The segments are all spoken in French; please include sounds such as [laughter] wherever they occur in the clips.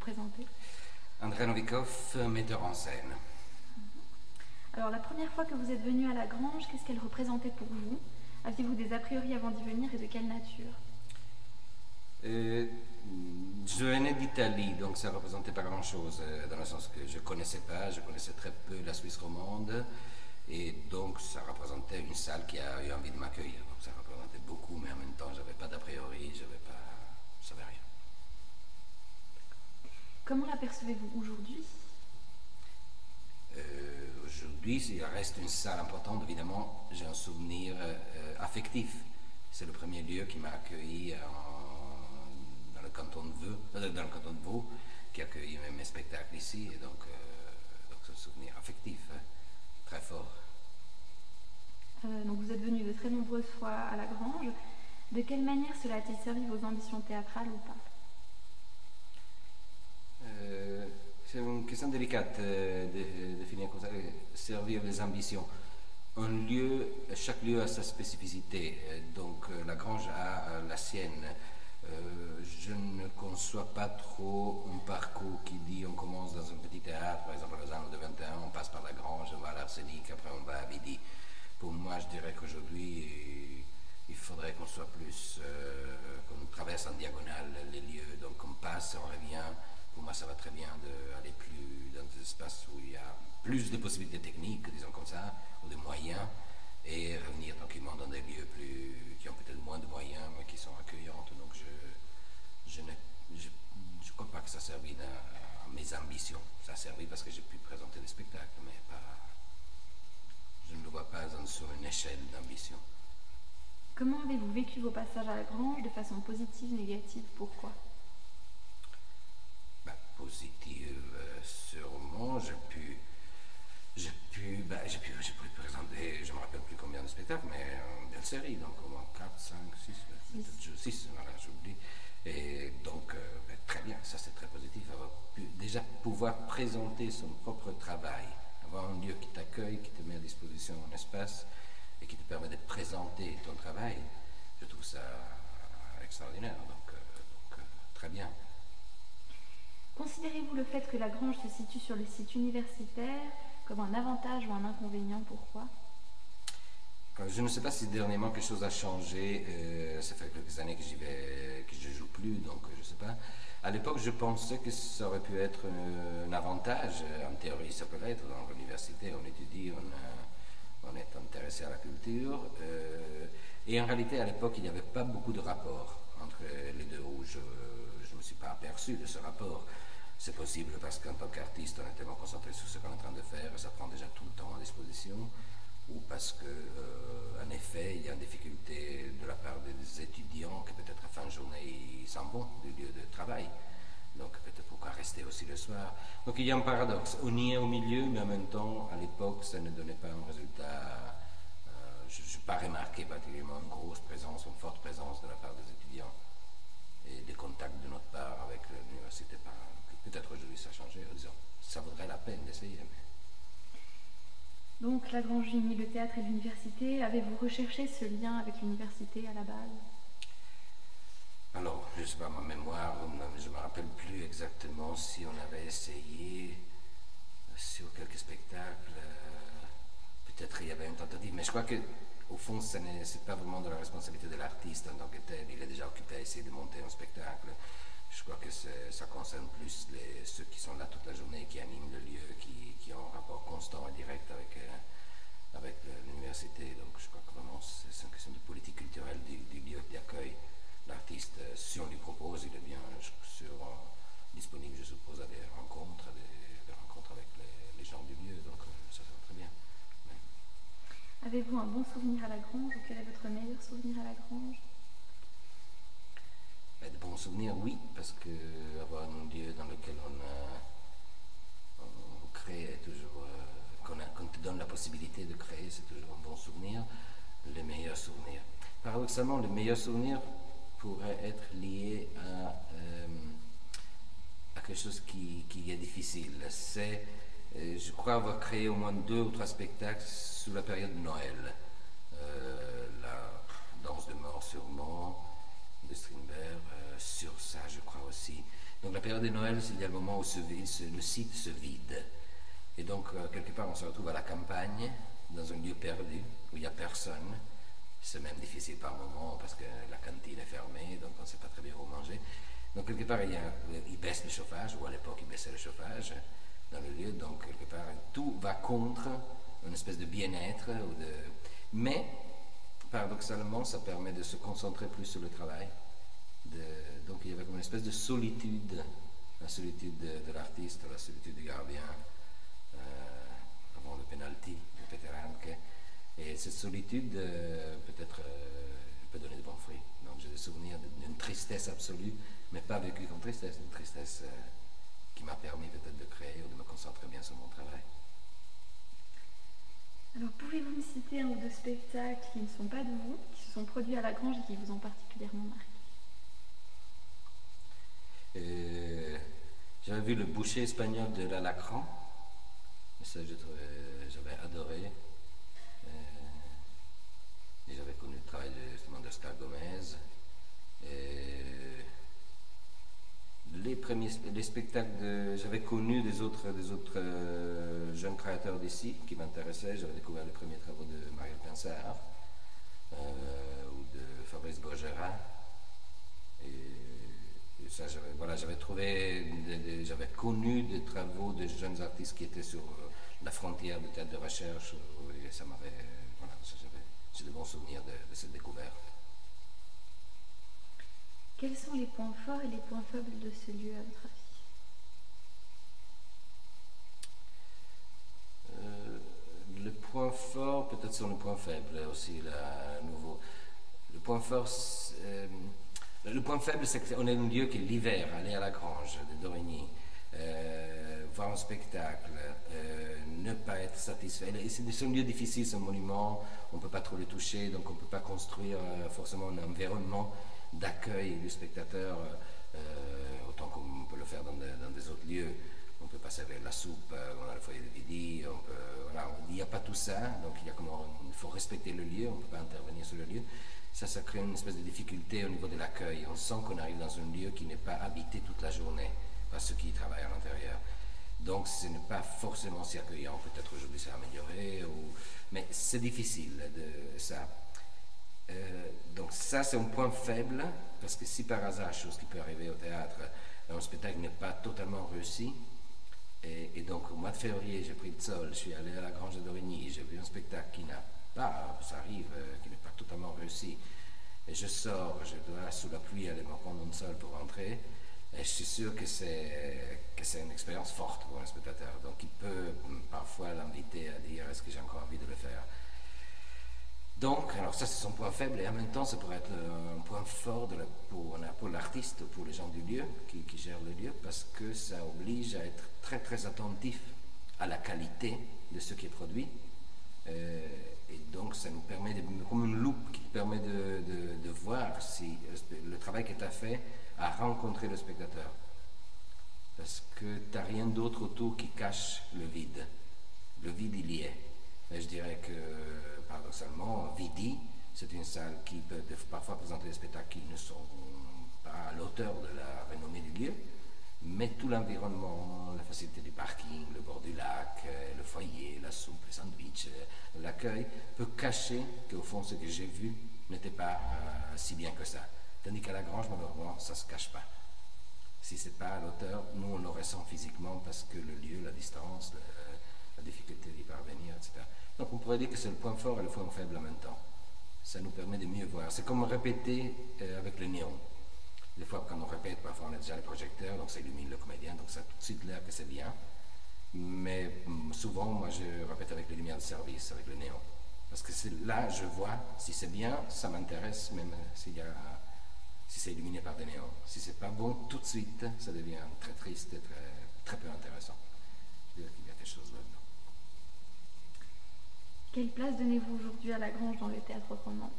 présenter André Novikov, metteur en scène. Alors la première fois que vous êtes venu à la Grange, qu'est-ce qu'elle représentait pour vous? Aviez-vous des a priori avant d'y venir et de quelle nature? Euh, je venais d'Italie, donc ça ne représentait pas grand-chose, euh, dans le sens que je ne connaissais pas, je connaissais très peu la Suisse romande, et donc ça représentait une salle qui a eu envie de m'accueillir. Donc ça représentait beaucoup, mais en même temps, j'avais pas d'a priori, je savais rien. Comment l'apercevez-vous aujourd'hui? Euh, Aujourd'hui, il reste une salle importante, évidemment, j'ai un souvenir euh, affectif. C'est le premier lieu qui m'a accueilli en- dans le canton de euh, dans le canton de Vaud, qui a accueilli mes, spectacles ici, et donc, euh, donc c'est un souvenir affectif, hein, très fort. Euh, Donc vous êtes venu de très nombreuses fois à la Grange. De quelle manière cela a-t-il servi vos ambitions théâtrales ou pas Euh, c'est une question délicate euh, de, de finir comme ça, euh, servir les ambitions. Un lieu, chaque lieu a sa spécificité, euh, donc euh, la Grange a euh, la sienne. Je ne conçois pas trop un parcours qui dit on commence dans un petit théâtre, par exemple à Lausanne de 21, on passe par la Grange, on va à l'Arsenic, après on va à Vidi. Pour moi, je dirais qu'aujourd'hui, il faudrait qu'on soit plus, qu'on traverse en diagonale les lieux, donc on passe, on revient. Moi, ça va très bien d'aller plus dans des espaces où il y a plus de possibilités techniques, disons comme ça, ou de moyens, et revenir tranquillement dans des lieux plus, qui ont peut-être moins de moyens, mais qui sont accueillants. Donc je, ne je, je crois pas que ça a servi à, à mes ambitions. Ça a servi parce que j'ai pu présenter des spectacles, mais je ne le vois pas sur une échelle d'ambition. Comment avez-vous vécu vos passages à la Grange de façon positive, négative? Pourquoi? Positive, euh, sûrement. J'ai pu, j'ai pu, bah, j'ai pu, présenter, je me rappelle plus combien de spectacles, mais euh, une belle série, donc au moins 4, 5, 6, peut-être 6, voilà, j'oublie. Et donc, euh, bah, très bien, ça c'est très positif, avoir pu déjà pouvoir présenter son propre travail, avoir un lieu qui t'accueille, qui te met à disposition un espace et qui te permet de présenter ton travail. Je trouve ça extraordinaire, donc, euh, donc, euh, très bien. Considérez-vous le fait que la Grange se situe sur le site universitaire comme un avantage ou un inconvénient? Pourquoi? Euh, Je ne sais pas si dernièrement quelque chose a changé. euh, ça fait quelques années que j'y vais, je joue plus, donc euh, je ne sais pas. À l'époque, je pensais que ça aurait pu être un avantage. En théorie, ça peut l'être. Dans l'université, on étudie, on, est intéressé à la culture. et en réalité, à l'époque, il n'y avait pas beaucoup de rapport entre les deux, où je ne me suis pas aperçu de ce rapport. C'est possible parce qu'en tant qu'artiste, on est tellement concentré sur ce qu'on est en train de faire, ça prend déjà tout le temps à disposition ou parce que, euh, en effet, il y a une difficulté de la part des étudiants que peut-être à fin de journée ils s'en vont du lieu de travail. Donc peut-être pourquoi rester aussi le soir. Donc il y a un paradoxe. On y est au milieu, mais en même temps, à l'époque, ça ne donnait pas un résultat. euh, je n'ai pas remarqué particulièrement une grosse présence, une forte présence de la part des étudiants et des contacts de notre part avec l'université. Pas- Peut-être aujourd'hui ça a changé, en disant ça vaudrait la peine d'essayer. mais- Donc la Grange unit le théâtre et l'université. Avez-vous recherché ce lien avec l'université à la base? Alors, je ne sais pas, ma mémoire, je ne me rappelle plus exactement si on avait essayé sur quelques spectacles. euh, Peut-être il y avait une tentative, mais je crois que au fond, ce n'est pas vraiment de la responsabilité de l'artiste en tant que tel. Il est déjà occupé à essayer de monter un spectacle. Je crois que ça concerne plus les, ceux qui sont là toute la journée, qui animent le lieu, qui, qui ont un rapport constant et direct avec, euh, avec le- l'université. Donc je crois que vraiment c'est une question de politique culturelle du, du lieu d'accueil. L'artiste, euh, si on lui propose, il est bien euh, disponible, je suppose, à des rencontres, à des, rencontres avec les, gens du lieu. Donc euh, ça, va très bien. Avez-vous un bon souvenir à la Grange? Ou quel est votre meilleur souvenir à la Grange? De bons souvenirs, oui, parce que avoir un lieu dans lequel on, a, on crée est toujours, euh, qu'on, te donne la possibilité de créer, c'est toujours un bon souvenir. Les meilleurs souvenirs. Paradoxalement, les meilleurs souvenirs pourraient être liés à, euh, à quelque chose qui, qui est difficile. C'est, euh, je crois avoir créé au moins deux ou trois spectacles sous la période de Noël. La danse de mort sûrement, de Strindberg, euh, sur ça je crois aussi. Donc la période de Noël, c'est le moment où le site se vide. Et donc, euh, quelque part, on se retrouve à la campagne, dans un lieu perdu, où il n'y a personne. C'est même difficile par moment parce que la cantine est fermée, donc on ne sait pas très bien où manger. Donc, quelque part, il, y a, il baisse le chauffage, ou à l'époque, il baissait le chauffage dans le lieu. Donc, quelque part, tout va contre une espèce de bien-être. De... Mais, paradoxalement, ça permet de se concentrer plus sur le travail. Donc, il y avait comme une espèce de solitude, la solitude de, l'artiste, la solitude du gardien, euh, avant le penalty de Peter Hanke. Et cette solitude, euh, peut-être, euh, peut donner de bons fruits. Donc, j'ai des souvenirs d'une tristesse absolue, mais pas vécue comme tristesse, une tristesse qui m'a permis peut-être de créer ou de me concentrer bien sur mon travail. Alors, pouvez-vous me citer un ou deux spectacles qui ne sont pas de vous, qui se sont produits à la Grange et qui vous ont particulièrement marqué? Euh, J'avais vu le boucher espagnol de la Lacran. Ça, j'avais adoré. Euh, et j'avais connu le travail de, justement d'Oscar Gomez. Les premiers les spectacles, j'avais connu des autres, des autres euh, jeunes créateurs d'ici qui m'intéressaient. J'avais découvert les premiers travaux de Marielle Pinsard euh, ou de Fabrice Gogera. Et, ça, j'avais, voilà, trouvé, j'avais connu des travaux de jeunes artistes qui étaient sur euh, la frontière du théâtre de recherche. Et ça m'avait, voilà, j'ai de bons souvenirs de cette découverte. Quels sont les points forts et les points faibles de ce lieu à votre avis euh, Le point fort, peut-être sur le point faible aussi, là, à nouveau. Le point fort, euh, le point faible, c'est qu'on est un lieu qui est l'hiver, aller à la grange de Dorigny, euh, voir un spectacle, ne pas être satisfait. C'est un lieu difficile, un monument, on ne peut pas trop le toucher, donc on ne peut pas construire forcément un environnement d'accueil du spectateur, euh, autant qu'on peut le faire dans, des autres lieux. On peut pas servir la soupe, euh, on a le foyer de peut, voilà, il n'y a pas tout ça, donc il, y a comment, il faut respecter le lieu, on ne peut pas intervenir sur le lieu. Ça, ça crée une espèce de difficulté au niveau de l'accueil. On sent qu'on arrive dans un lieu qui n'est pas habité toute la journée par ceux qui travaillent à l'intérieur. Donc ce n'est pas forcément si accueillant. Peut-être aujourd'hui c'est amélioré, mais c'est difficile de ça. Euh, donc ça, c'est un point faible, parce que si par hasard, chose qui peut arriver au théâtre, un spectacle n'est pas totalement réussi, et, donc au mois de février, j'ai pris le sol, je suis allé à la Grange Dorigny, j'ai vu un spectacle qui n'a pas, ça arrive, euh, qui n'est pas totalement réussi, et je sors, je dois sous la pluie aller me prendre un sol pour rentrer, et je suis sûr que c'est, que c'est une expérience forte pour un spectateur. Donc il peut parfois l'inviter à dire est-ce que j'ai encore envie de le faire? Donc, alors ça c'est son point faible et en même temps ça pourrait être un point fort de pour, l'artiste, pour les gens du lieu qui, gèrent le lieu, parce que ça oblige à être très très attentif à la qualité de ce qui est produit. Euh, et donc ça nous permet, de, comme une loupe qui permet de, voir si le travail qui est fait a rencontré le spectateur. Parce que tu n'as rien d'autre autour qui cache le vide. Le vide il y est. Et je dirais que paradoxalement, Vidi, c'est une salle qui peut parfois présenter des spectacles qui ne sont pas à l'auteur de la renommée du lieu, mais tout l'environnement, la facilité du parking, le bord du lac, euh, le foyer, la soupe, les sandwichs, euh, l'accueil, peut cacher qu'au fond, ce que j'ai vu n'était pas euh, si bien que ça. Tandis qu'à la grange, malheureusement, ça ne se cache pas. Si ce n'est pas à l'auteur, nous, on le ressent physiquement parce que le lieu, la distance, la difficulté d'y parvenir, etc. Donc on pourrait dire que c'est le point fort et le point faible en même temps. Ça nous permet de mieux voir. C'est comme répéter euh, avec le néon. Des fois, quand on répète, parfois on a déjà les projecteurs, donc ça illumine le comédien, donc ça a tout de suite l'air que c'est bien. Mais mm, souvent, moi, je répète avec les lumières de service, avec le néon. Parce que là, je vois, si c'est bien, ça m'intéresse, même s'il y a, si c'est illuminé par des néons. Si c'est pas bon, tout de suite, ça devient très triste très, très peu intéressant. Je dirais qu'il y a quelque chose là-dedans. Quelle place donnez-vous aujourd'hui à la Grange dans le théâtre roman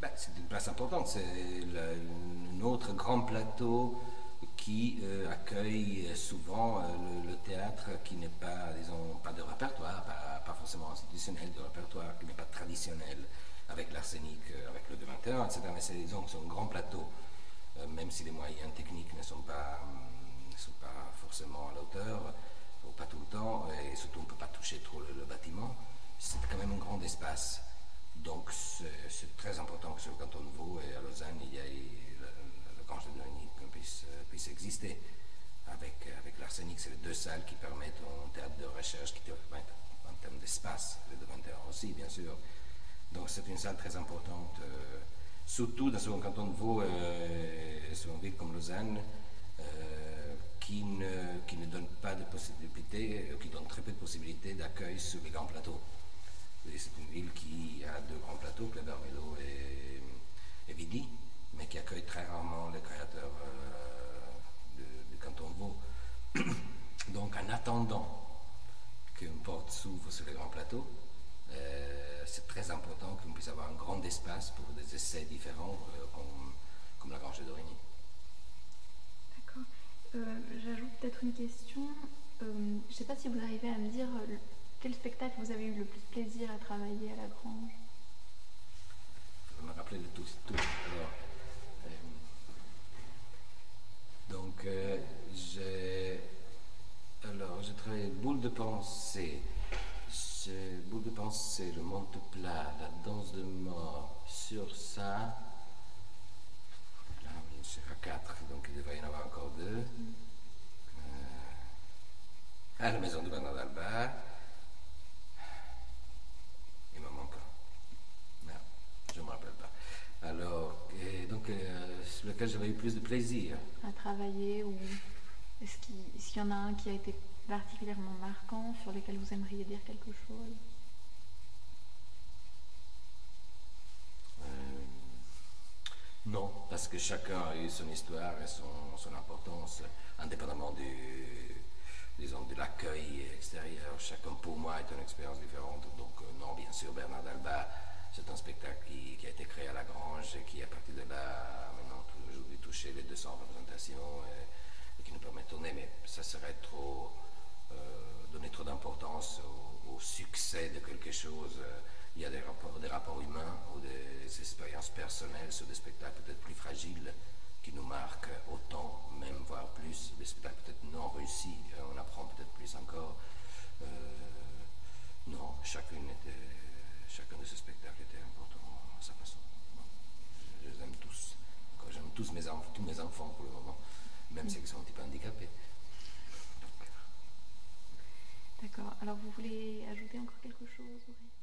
ben, C'est une place importante. C'est un autre grand plateau qui euh, accueille souvent euh, le, théâtre qui n'est pas, disons, pas de répertoire, pas, forcément institutionnel, de répertoire qui n'est pas traditionnel, avec l'arsenic, euh, avec le 21, etc. Mais c'est, disons, un grand plateau. même si les moyens techniques ne sont pas, ne sont pas forcément à la hauteur, ou pas tout le temps, et surtout on ne peut pas toucher trop le, bâtiment, c'est quand même un grand espace. Donc c'est très important que sur le canton de Vaud et à Lausanne, il y ait le, Grange de puisse, euh, puisse exister. Avec, avec l'arsenic, c'est les deux salles qui permettent un théâtre de recherche qui permettent en termes d'espace, le 21 aussi bien sûr. Donc c'est une salle très importante, euh, surtout dans un canton de Vaud euh, sur une ville comme Lausanne, euh, qui, ne, qui ne donne pas de possibilités, euh, qui donne très peu de possibilités d'accueil sur les grands plateaux. C'est une ville qui a deux grands plateaux, Cléber-Mélo et, et Vidi, mais qui accueille très rarement les créateurs euh, du canton de Vaud. [coughs] Donc en attendant qu'une porte s'ouvre sur les grands plateaux, euh, c'est très important qu'on puisse avoir un grand espace pour des essais différents euh, comme, la Grange Dorigny. Euh, J'ajoute peut-être une question. Euh, je ne sais pas si vous arrivez à me dire euh, quel spectacle vous avez eu le plus plaisir à travailler à la Grange? Je me rappelais de tout. tout. Alors, donc, j'ai alors, j'ai travaillé Boule de pensée. Boule de pensée, le monte plat, la danse de mort. Sur ça, suis à 4, donc il devrait y en avoir encore deux. Euh, à la maison de Bernard d'Alba. Il me manque un. Non, je ne me rappelle pas. Alors, et donc, euh, sur lequel j'avais eu plus de plaisir. à travailler ou est-ce qu'il est-ce qu'il y en a un qui a été particulièrement marquant sur lequel vous aimeriez dire quelque chose? Euh, non, parce que chacun a eu son histoire et son, importance, indépendamment du, disons, de l'accueil extérieur. Chacun, pour moi, est une expérience différente. Donc, euh, non, bien sûr, Bernard d'Alba, c'est un spectacle qui, a été créé à la Grange et qui, à partir de là, maintenant, aujourd'hui, touché les 200 représentations et, qui nous permet de tourner. Mais ça serait trop, euh, donner trop d'importance au, au succès de quelque chose. Euh, Il y a des rapports, des rapports humains ou des expériences personnelles sur des spectacles peut-être plus fragiles qui nous marquent autant, même voire plus. Des spectacles peut-être non réussis, euh, on apprend peut-être plus encore. Euh, non, chacune chacun de ces spectacles était important à sa façon. Je, les aime tous. J'aime tous mes, tous mes enfants pour le moment, même ceux qui sont un petit peu handicapés. D'accord. Alors vous voulez ajouter encore quelque chose Aurélie